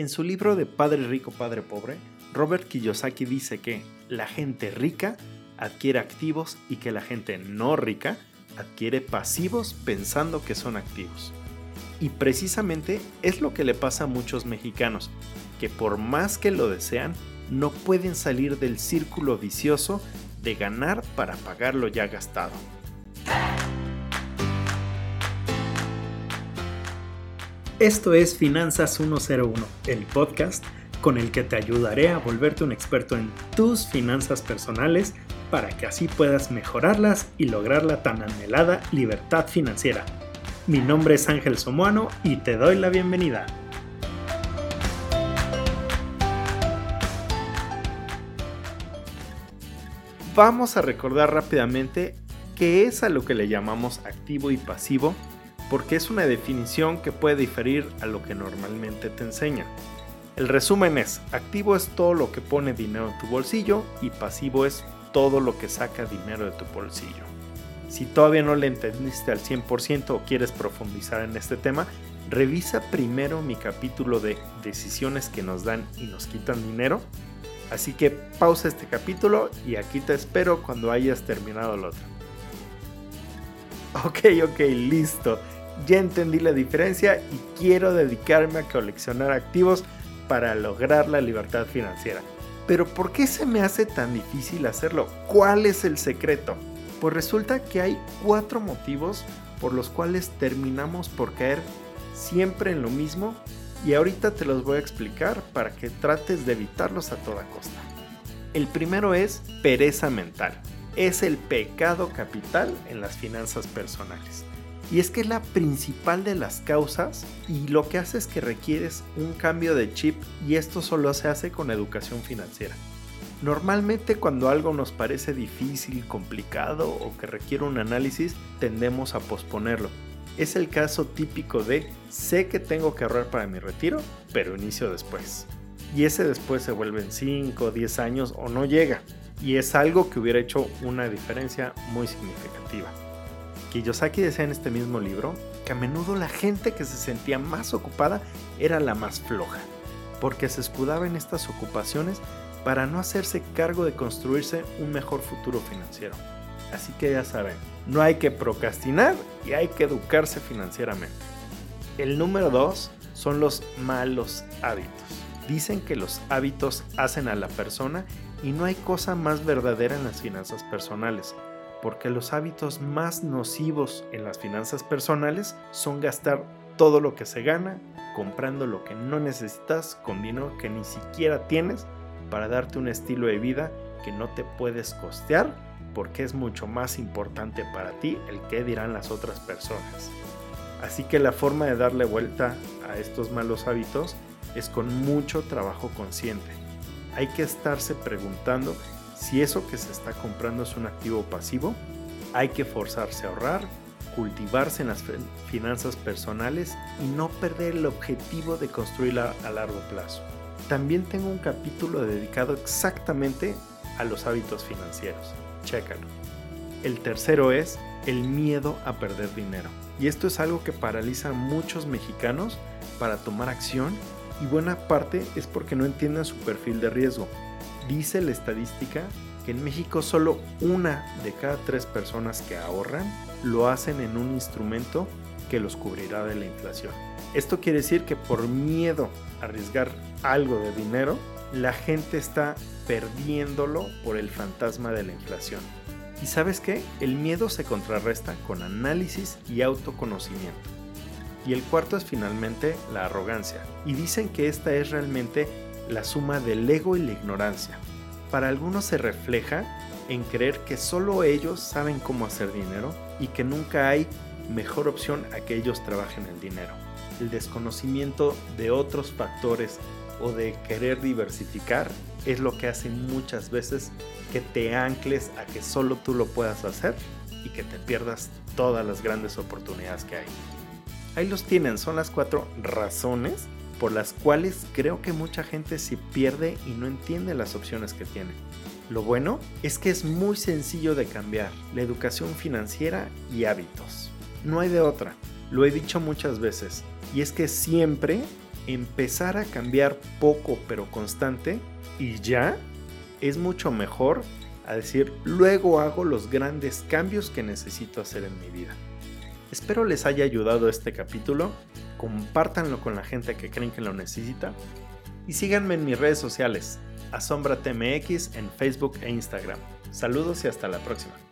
En su libro de Padre Rico, Padre Pobre, Robert Kiyosaki dice que la gente rica adquiere activos y que la gente no rica adquiere pasivos pensando que son activos. Y precisamente es lo que le pasa a muchos mexicanos, que por más que lo desean, no pueden salir del círculo vicioso de ganar para pagar lo ya gastado. Esto es Finanzas 101, el podcast con el que te ayudaré a volverte un experto en tus finanzas personales para que así puedas mejorarlas y lograr la tan anhelada libertad financiera. Mi nombre es Ángel Somoano y te doy la bienvenida. Vamos a recordar rápidamente qué es a lo que le llamamos activo y pasivo, porque es una definición que puede diferir a lo que normalmente te enseñan. El resumen es, activo es todo lo que pone dinero en tu bolsillo y pasivo es todo lo que saca dinero de tu bolsillo. Si todavía no le entendiste al 100% o quieres profundizar en este tema, revisa primero mi capítulo de decisiones que nos dan y nos quitan dinero. Así que pausa este capítulo y aquí te espero cuando hayas terminado el otro. Ok, ok, listo. Ya entendí la diferencia y quiero dedicarme a coleccionar activos para lograr la libertad financiera. Pero ¿por qué se me hace tan difícil hacerlo? ¿Cuál es el secreto? Pues resulta que hay cuatro motivos por los cuales terminamos por caer siempre en lo mismo y ahorita te los voy a explicar para que trates de evitarlos a toda costa. El primero es pereza mental. Es el pecado capital en las finanzas personales. Y es que es la principal de las causas y lo que hace es que requieres un cambio de chip y esto solo se hace con educación financiera. Normalmente cuando algo nos parece difícil, complicado o que requiere un análisis, tendemos a posponerlo. Es el caso típico de sé que tengo que ahorrar para mi retiro, pero inicio después. Y ese después se vuelve en 5, 10 años o no llega. Y es algo que hubiera hecho una diferencia muy significativa. Kiyosaki decía en este mismo libro que a menudo la gente que se sentía más ocupada era la más floja, porque se escudaba en estas ocupaciones para no hacerse cargo de construirse un mejor futuro financiero. Así que ya saben, no hay que procrastinar y hay que educarse financieramente. El número dos son los malos hábitos. Dicen que los hábitos hacen a la persona y no hay cosa más verdadera en las finanzas personales porque los hábitos más nocivos en las finanzas personales son gastar todo lo que se gana, comprando lo que no necesitas con dinero que ni siquiera tienes para darte un estilo de vida que no te puedes costear porque es mucho más importante para ti el que dirán las otras personas. Así que la forma de darle vuelta a estos malos hábitos es con mucho trabajo consciente. Hay que estarse preguntando si eso que se está comprando es un activo pasivo, hay que forzarse a ahorrar, cultivarse en las finanzas personales y no perder el objetivo de construirla a largo plazo. También tengo un capítulo dedicado exactamente a los hábitos financieros. Chécalo. El tercero es el miedo a perder dinero. Y esto es algo que paraliza a muchos mexicanos para tomar acción y buena parte es porque no entienden su perfil de riesgo Dice la estadística que en México solo una de cada tres personas que ahorran lo hacen en un instrumento que los cubrirá de la inflación. Esto quiere decir que por miedo a arriesgar algo de dinero, la gente está perdiéndolo por el fantasma de la inflación. ¿Y sabes qué? El miedo se contrarresta con análisis y autoconocimiento. Y el cuarto es finalmente la arrogancia. Y dicen que esta es realmente la suma del ego y la ignorancia. Para algunos se refleja en creer que solo ellos saben cómo hacer dinero y que nunca hay mejor opción a que ellos trabajen el dinero. El desconocimiento de otros factores o de querer diversificar es lo que hace muchas veces que te ancles a que solo tú lo puedas hacer y que te pierdas todas las grandes oportunidades que hay. Ahí los tienen, son las cuatro razones por las cuales creo que mucha gente se pierde y no entiende las opciones que tiene. Lo bueno es que es muy sencillo de cambiar la educación financiera y hábitos. No hay de otra, lo he dicho muchas veces, y es que siempre empezar a cambiar poco pero constante y ya es mucho mejor a decir luego hago los grandes cambios que necesito hacer en mi vida. Espero les haya ayudado este capítulo, compártanlo con la gente que creen que lo necesita y síganme en mis redes sociales, AsombraTMX en Facebook e Instagram. Saludos y hasta la próxima.